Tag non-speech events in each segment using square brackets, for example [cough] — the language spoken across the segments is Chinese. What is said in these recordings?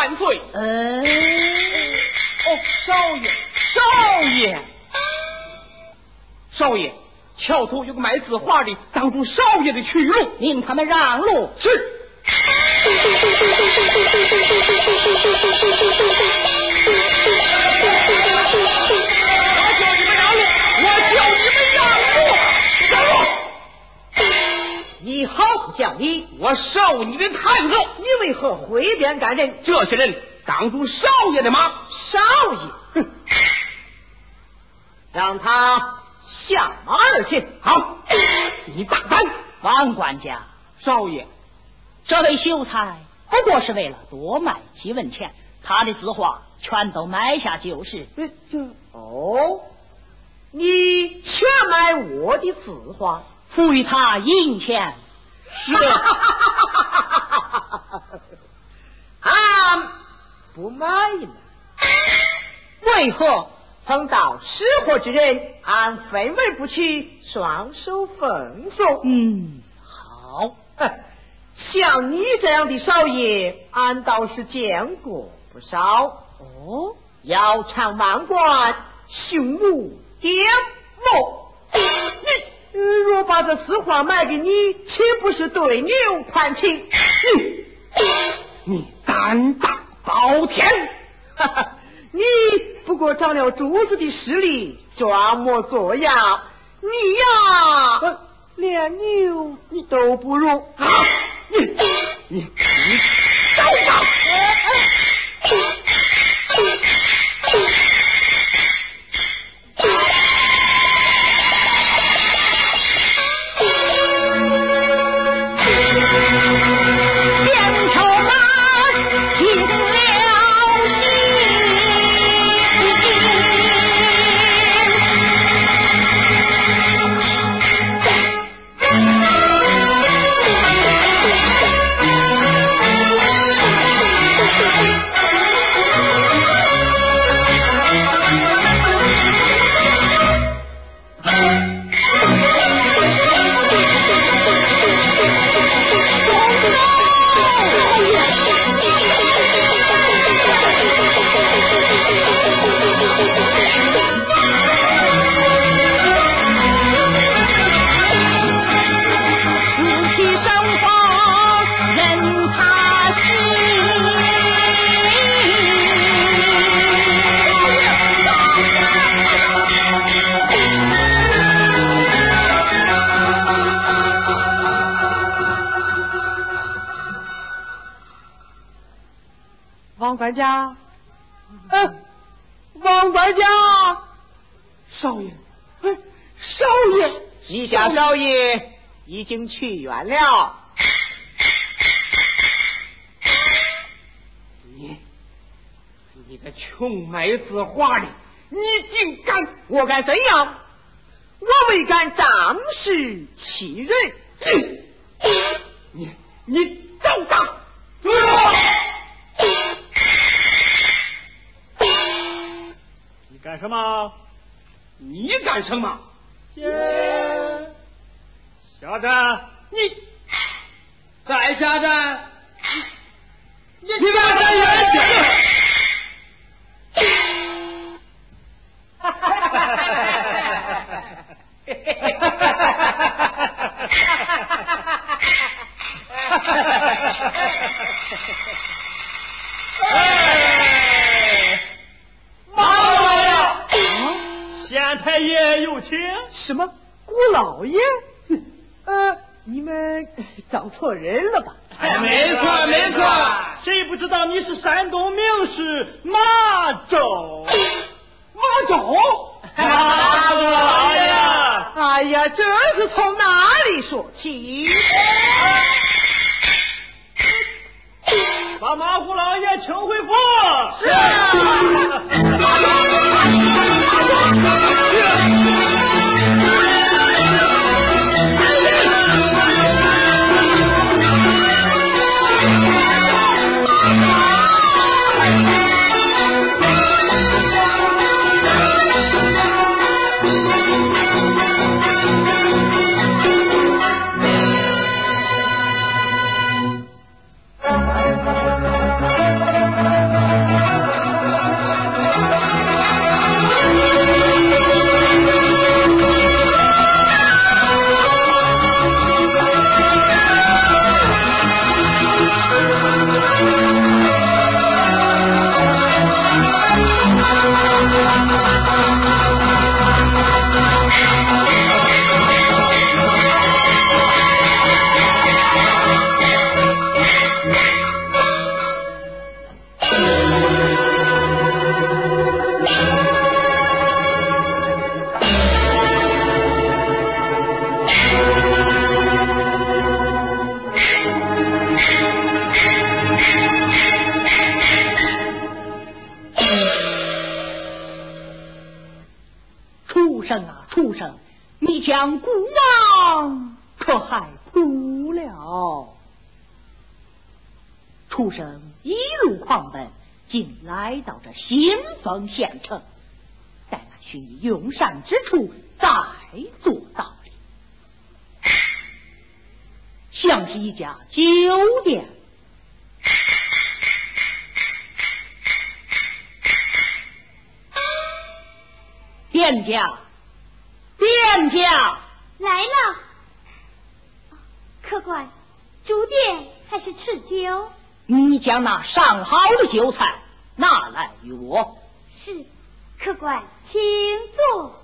万岁。嗯，哦，少爷，少爷，少爷，桥头有个卖字画的，挡住少爷的去路，您他们让路。是。[laughs] 你好不讲理！我受你的弹劾，你为何挥鞭赶人？这些人挡住少爷的马，少爷，哼！让他下马而行。好，你大胆！王管家，少爷，这位秀才不过是为了多卖几文钱，他的字画全都买下就是。这哦，你全买我的字画？付予他银钱，是 [laughs] 俺不卖了。为何碰到识货之人，俺分文不取，双手奉送？嗯，好。像你这样的少爷，俺倒是见过不少。哦，腰缠万贯，胸无颠簸。你。若把这丝画卖给你，岂不是对牛弹琴？你你胆大包天！哈哈，你不过长了珠子的势力，装模作样。你呀，连牛你都不如。啊！你你你，走吧！管家，嗯，王管家，少爷，哎，少爷，你家少爷已经去远了。你，你个穷卖字画的，你竟敢！我敢怎样？我未敢仗势欺人。你，你走吧。干什么？你干什么？先下站！你再下站！你你把站远点！哈哈哈哈哈！哈爷有请。什么？姑老爷？呃，你们找错人了吧？哎，没错没错，谁不知道你是山东名士马周？马周？马周老爷！哎呀，这是从哪里说起？把马虎老爷请回府。是。将 [laughs] 畜生一路狂奔，竟来到这新丰县城。待那寻你用膳之处，再做道理。像是一家酒店。店家，店家来了。客官，住店还是吃酒？你将那上好的酒菜拿来与我。是，客官，请坐。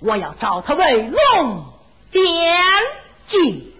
我要找他为龙点睛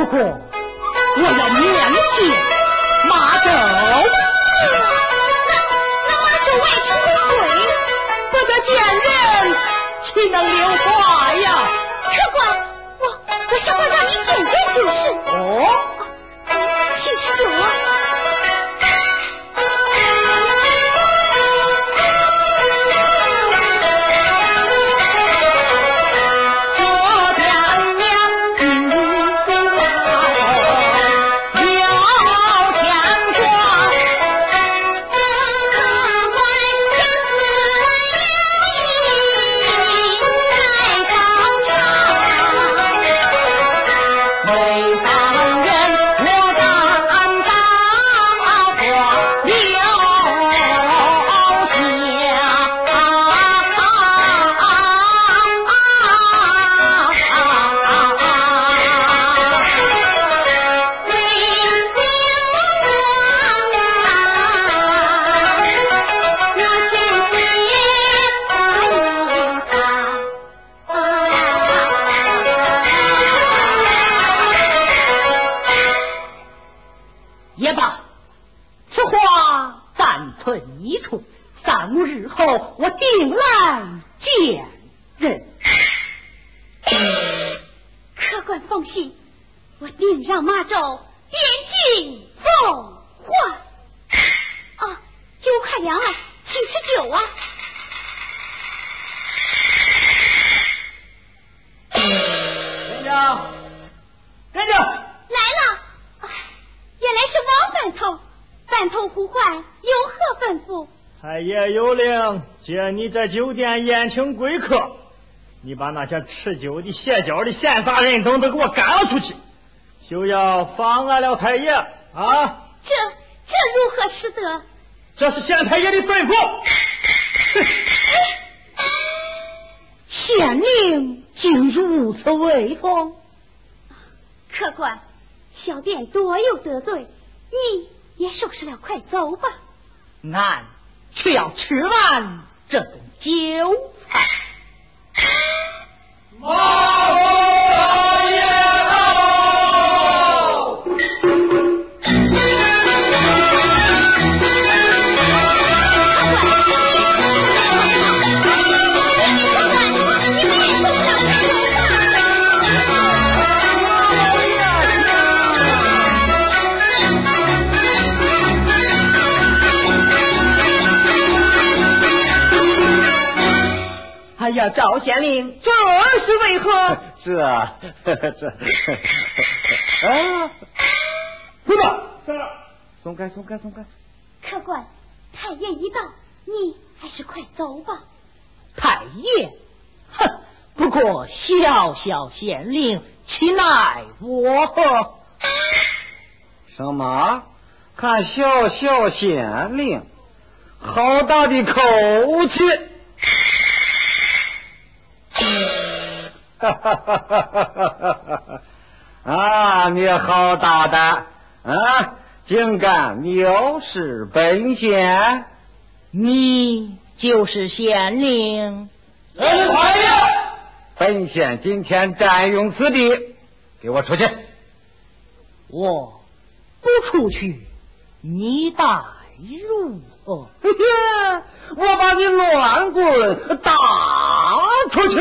不过我要你两马走那那马守卫出轨不得见人岂能留话呀？定来见人。客官放心，我定让马周点睛奉还。啊，酒快凉了，请吃酒啊！人家，人家，来了，啊原来是王范头，范头呼唤，有何吩咐？太爷有令，接你在酒店宴请贵客，你把那些吃酒的、歇脚的闲杂人等都给我赶了出去，休要妨碍了太爷啊！这这如何使得？这是县太爷的吩咐。[laughs] 县令竟如此威风，客官，小店多有得罪，你也收拾了，快走吧。俺却要吃完这种酒菜。哎呀，赵县令，这是为何？[laughs] 这这啊！[laughs] 回吧，[laughs] 松开，松开，松开！客官，太爷已到，你还是快走吧。太爷，哼！不过小小县令，岂奈我何？什么？看小小县令，好大的口气！哈哈哈哈哈哈！啊，你好大胆啊！竟敢藐视本县！你就是县令？人太爷，本县今天占用此地，给我出去！我不出去，你待如何？嘿嘿，我把你乱棍打出去！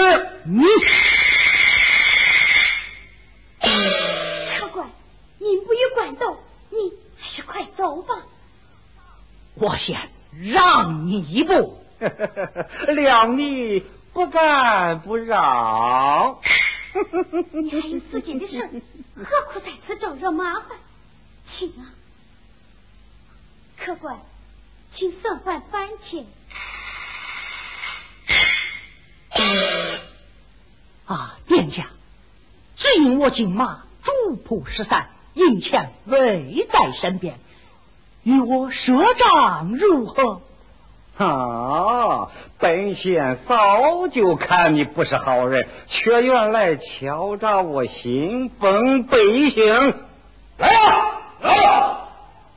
你客官，您不与管斗，你还是快走吧。我先让你一步。[laughs] 谅你不敢不让。[laughs] 你还有自己的事，何苦在此招惹麻烦？请啊，客官，请算换番钱。啊，殿下，只因我金马主仆失散，银钱未在身边，与我赊账如何？啊！本县早就看你不是好人，却原来敲诈我新丰百姓。来呀，来，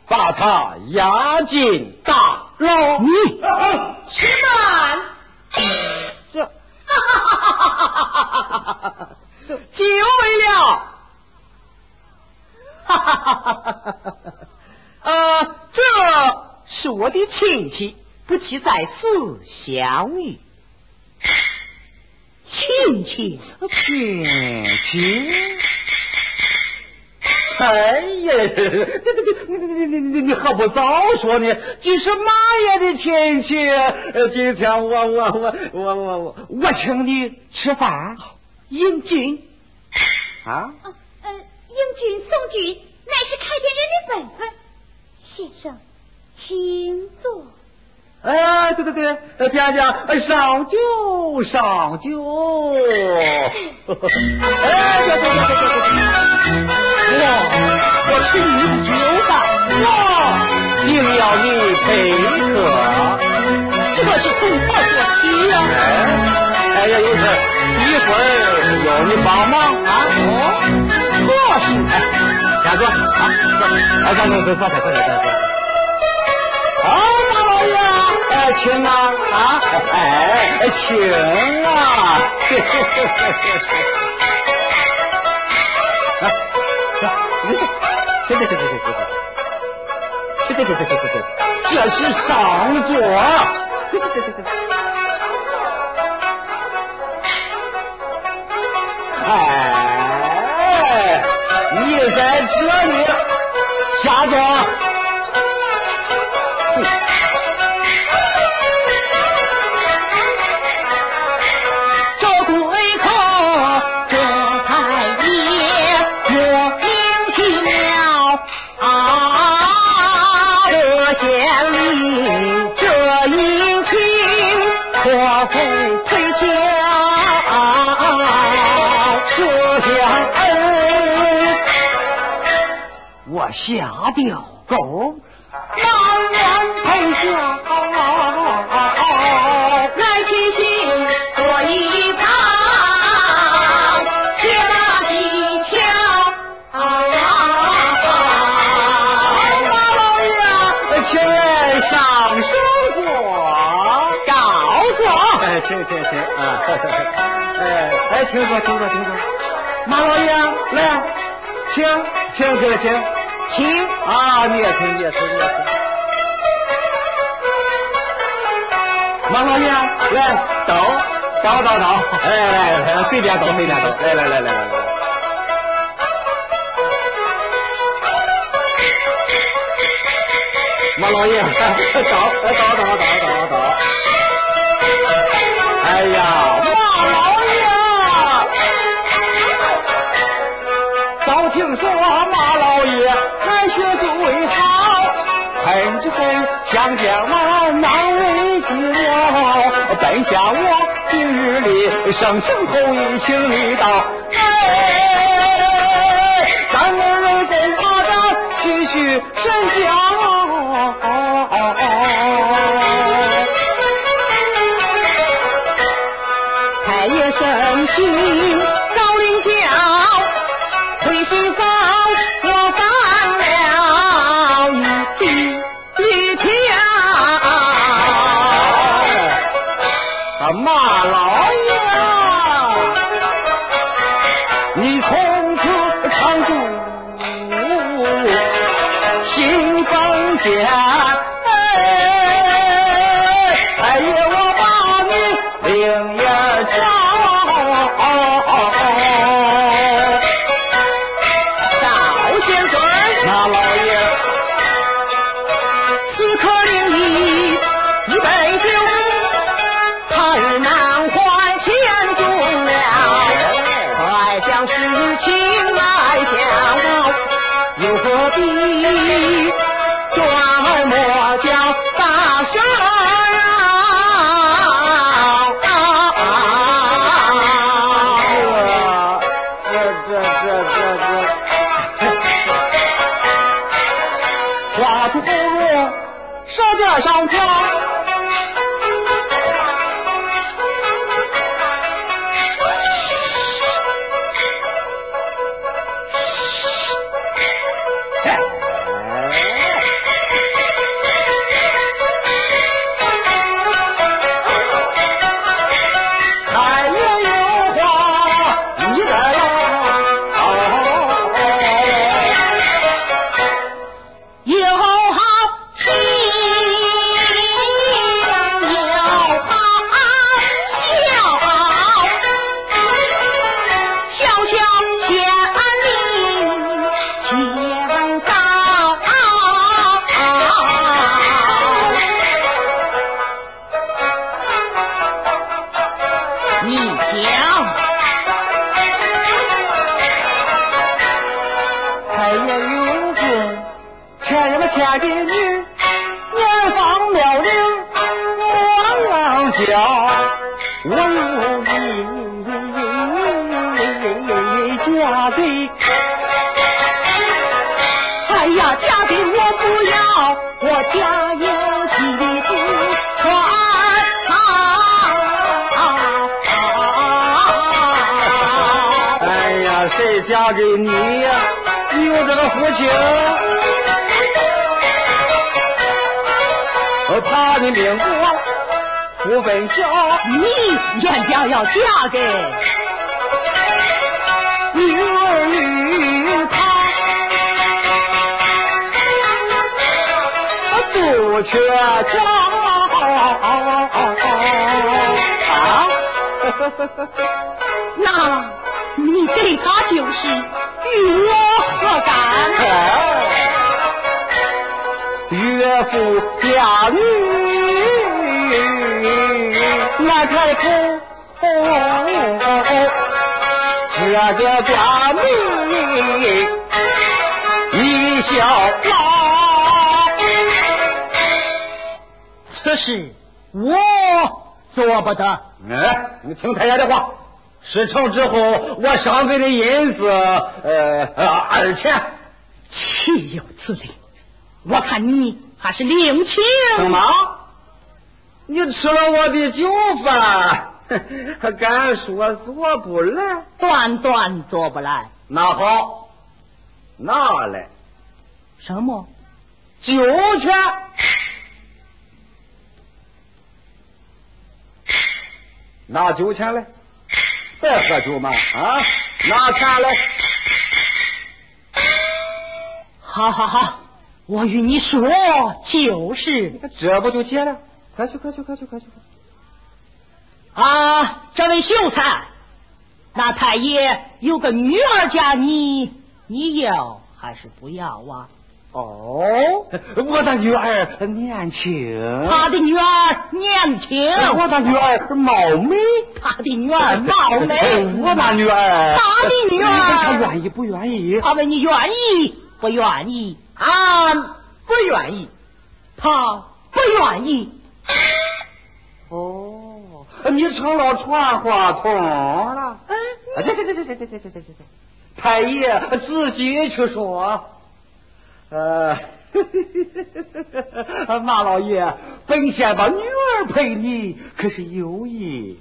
把他押进大牢。你吃饭。这，[laughs] 就为了，哈哈哈哈哈哈！呃，这是我的亲戚，不期在此相遇。亲戚，亲戚！哎呀，你你，你你你你你你，何不早说呢？这是马爷的亲戚，今天我我我我我我，请你吃饭。英俊啊？呃，英俊宋俊乃是开店人的本分，先生，请坐。哎，对对对，家家上酒上酒。哎，对对对对对对。我我请你酒吧，我定要你陪客。这是从何说起呀？哎呀，有事，一会儿有你帮忙啊。哦，可是哎，先坐啊，坐，哎，坐坐坐坐坐坐坐坐。啊，马老爷，哎，请啊啊，哎，请啊。嘿嘿嘿嘿嘿嘿。对对对对对对对，对对对对对对，这是上座。对对对对对。哎，你在这里掉狗当然配下来听行过一趟去马老爷请哎请请请啊哎哎请坐请坐请坐。马老爷来请请请。找找找，哎，随便找随便走，来来来来来。马老爷，找找找找找找。哎呀，马老爷，早听说马老爷开学最好，很之很想见我难为寂寞，本想我。上山后一群驴道 [laughs] 那你给他就是，与我何干？岳父家女那太空，这个家女一笑做不得。哎，你听太爷的话，事成之后，我赏给的银子，呃，二钱。岂有此理！我看你还是另请。什么？你吃了我的酒饭，还 [laughs] 敢说做不来？断断做不来。那好，拿来什么？酒钱。拿酒钱来，别喝酒嘛啊！拿钱来。好好好，我与你说就是这不就结了？快去快去快去快去！啊，这位秀才，那太爷有个女儿家你，你要还是不要啊？哦，[laughs] 我的女儿年轻，他的女儿年轻，我的女儿貌美，他的女儿貌美，我的女儿，他的女儿，他愿意不愿意？他问你愿意不愿意？俺不愿意，他不愿意。哦，你成了传话筒了？嗯，这这这这这这这这这这，太爷自己去说。呃，[laughs] 马老爷，本想把女儿陪你，可是有意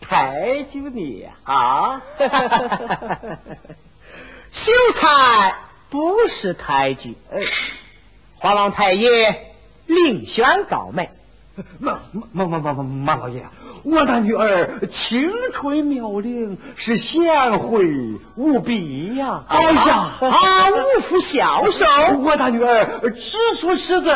抬举你啊！[laughs] 秀才不是抬举，花王太爷另选高妹。马马马马马马老爷，我的女儿青春妙龄，是贤惠无比呀！哎呀，[laughs] 啊，无福消受。我的女儿知书识字，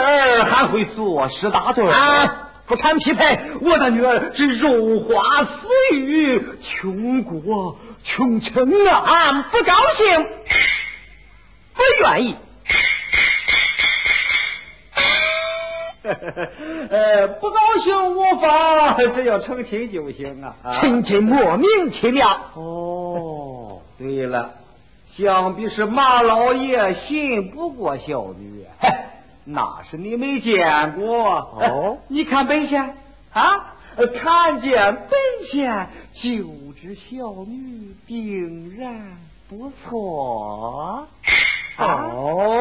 还会作诗打对啊！不谈匹配，我的女儿是如花似玉，穷国穷城啊！俺不高兴，不愿意。[laughs] 呃，不高兴无妨，只要成亲就行啊！成亲莫名其妙。哦，对了，想必是马老爷信不过小女，那是你没见过哦。你看本县啊，看见本县就知小女定然不错。哦。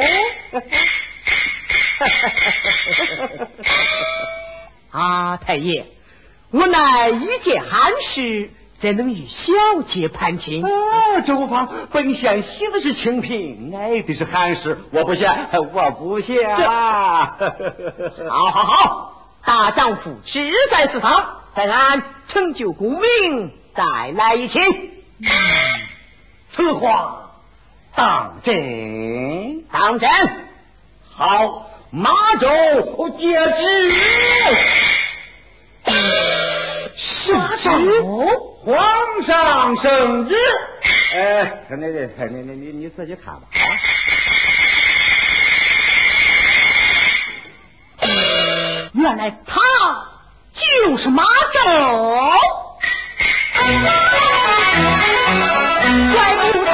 [laughs] 啊，太爷，我乃一介寒士，怎能与小姐攀亲？啊，周芳，本县喜的是清贫，爱的是寒士，我不嫌，我不嫌。[laughs] 好好好，大丈夫志在四方，待俺成就功名，再来一亲。此话当真？当真。好。马州接旨，圣旨，皇上圣旨。哎，那那那你你你自己看吧啊！原来他就是马周，怪不得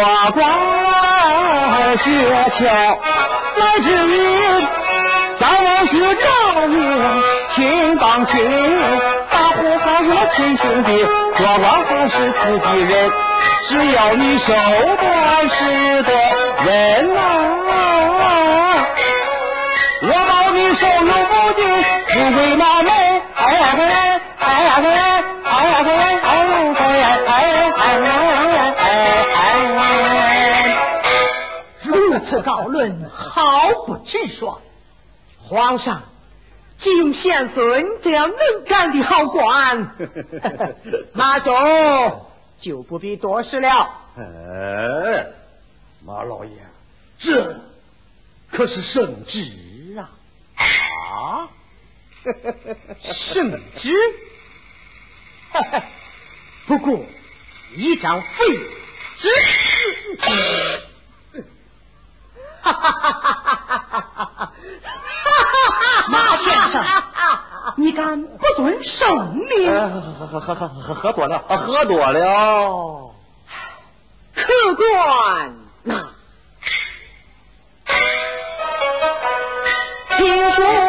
我光雪桥，来之日咱们是正名亲帮亲，大伙还是亲兄弟，我王还是自己人，只要你守段是的人呐、我保你收留不尽，你为那门。皇上敬贤孙这样能干的好官。[laughs] 马总就不必多事了。马老爷这可是圣旨啊。啊？圣旨？[laughs] 不过一张废纸。[laughs] 哈哈哈马先生，[laughs] 你敢不遵圣命？喝喝多了，喝多了。客官呐，听说。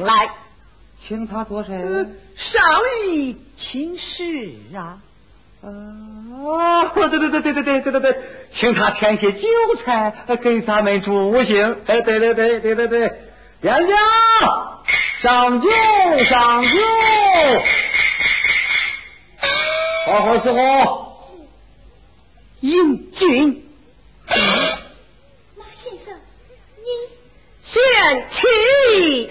请来，请他做谁？上谕请示啊。哦，对对对对对对对对对，请他添些酒菜给咱们助兴。哎，对对对对对对，店家上酒上酒，好好伺候。英俊，马先生，您贤妻。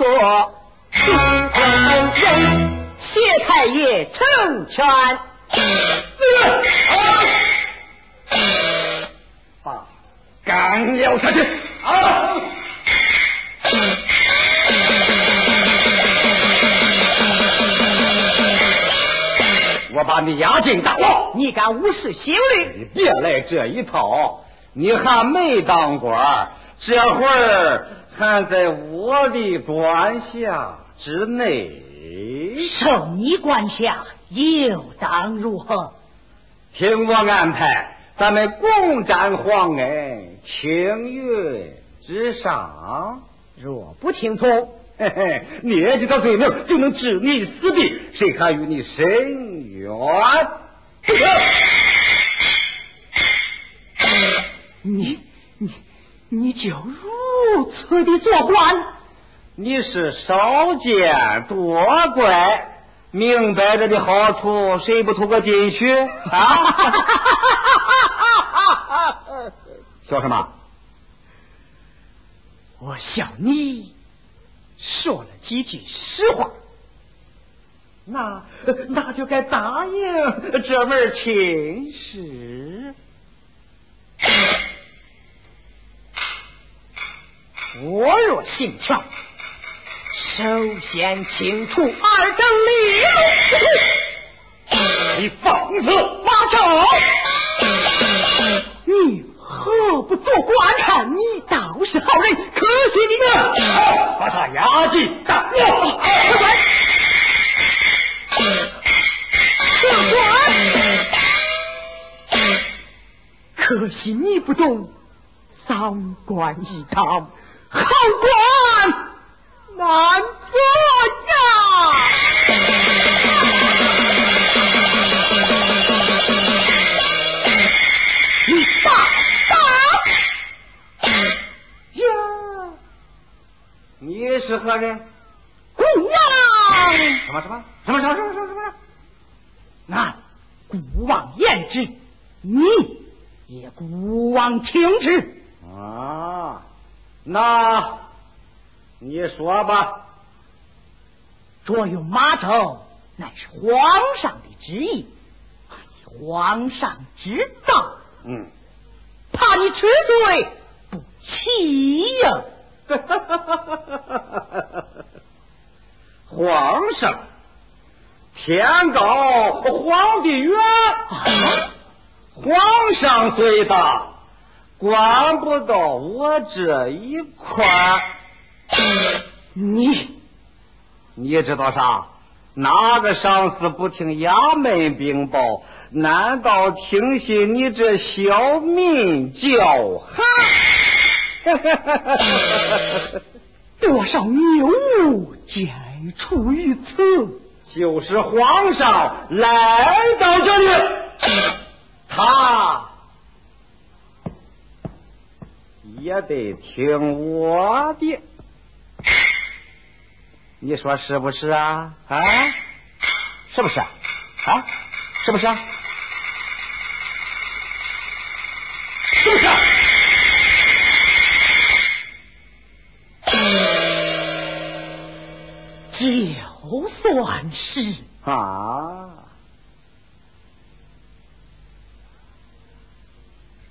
做谢太爷成全。把干了下去。啊！我把你押进大牢，你敢无视刑律？你别来这一套，你还没当官，这会儿还在我的管辖之内。受你管辖，又当如何？听我安排，咱们共占皇恩，青云之上。若不听从，[laughs] 嘿嘿，捏这个罪名就能置你死地，谁还与你申冤？你你你就如此的做官？你是少见多怪，明摆着的好处，谁不图个进去啊？[laughs] 笑什么？我笑你说了几句实话。那那就该答应这门亲事。[laughs] 我若信教首先请出二等李龙你放肆。发臭这一块儿。你你知道啥？哪个上司不听衙门禀报？难道听信你这小民叫喊？[laughs] 多少谬误皆出于此。就是皇上来到这里，他也得听我的。你说是不是啊？啊，是不是啊？啊，是不是啊？是不是啊？就算是啊！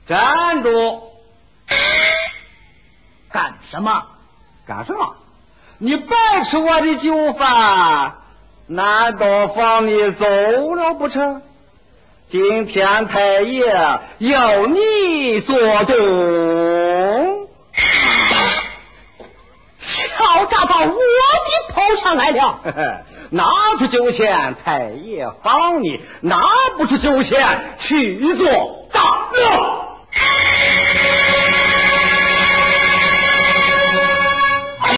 站住！干什么？干什么？你白吃我的酒饭，难道放你走了不成？今天太爷要你做东，敲诈到我的头上来了！[laughs] 拿出酒钱，太爷放你；拿不出酒钱，去做大恶。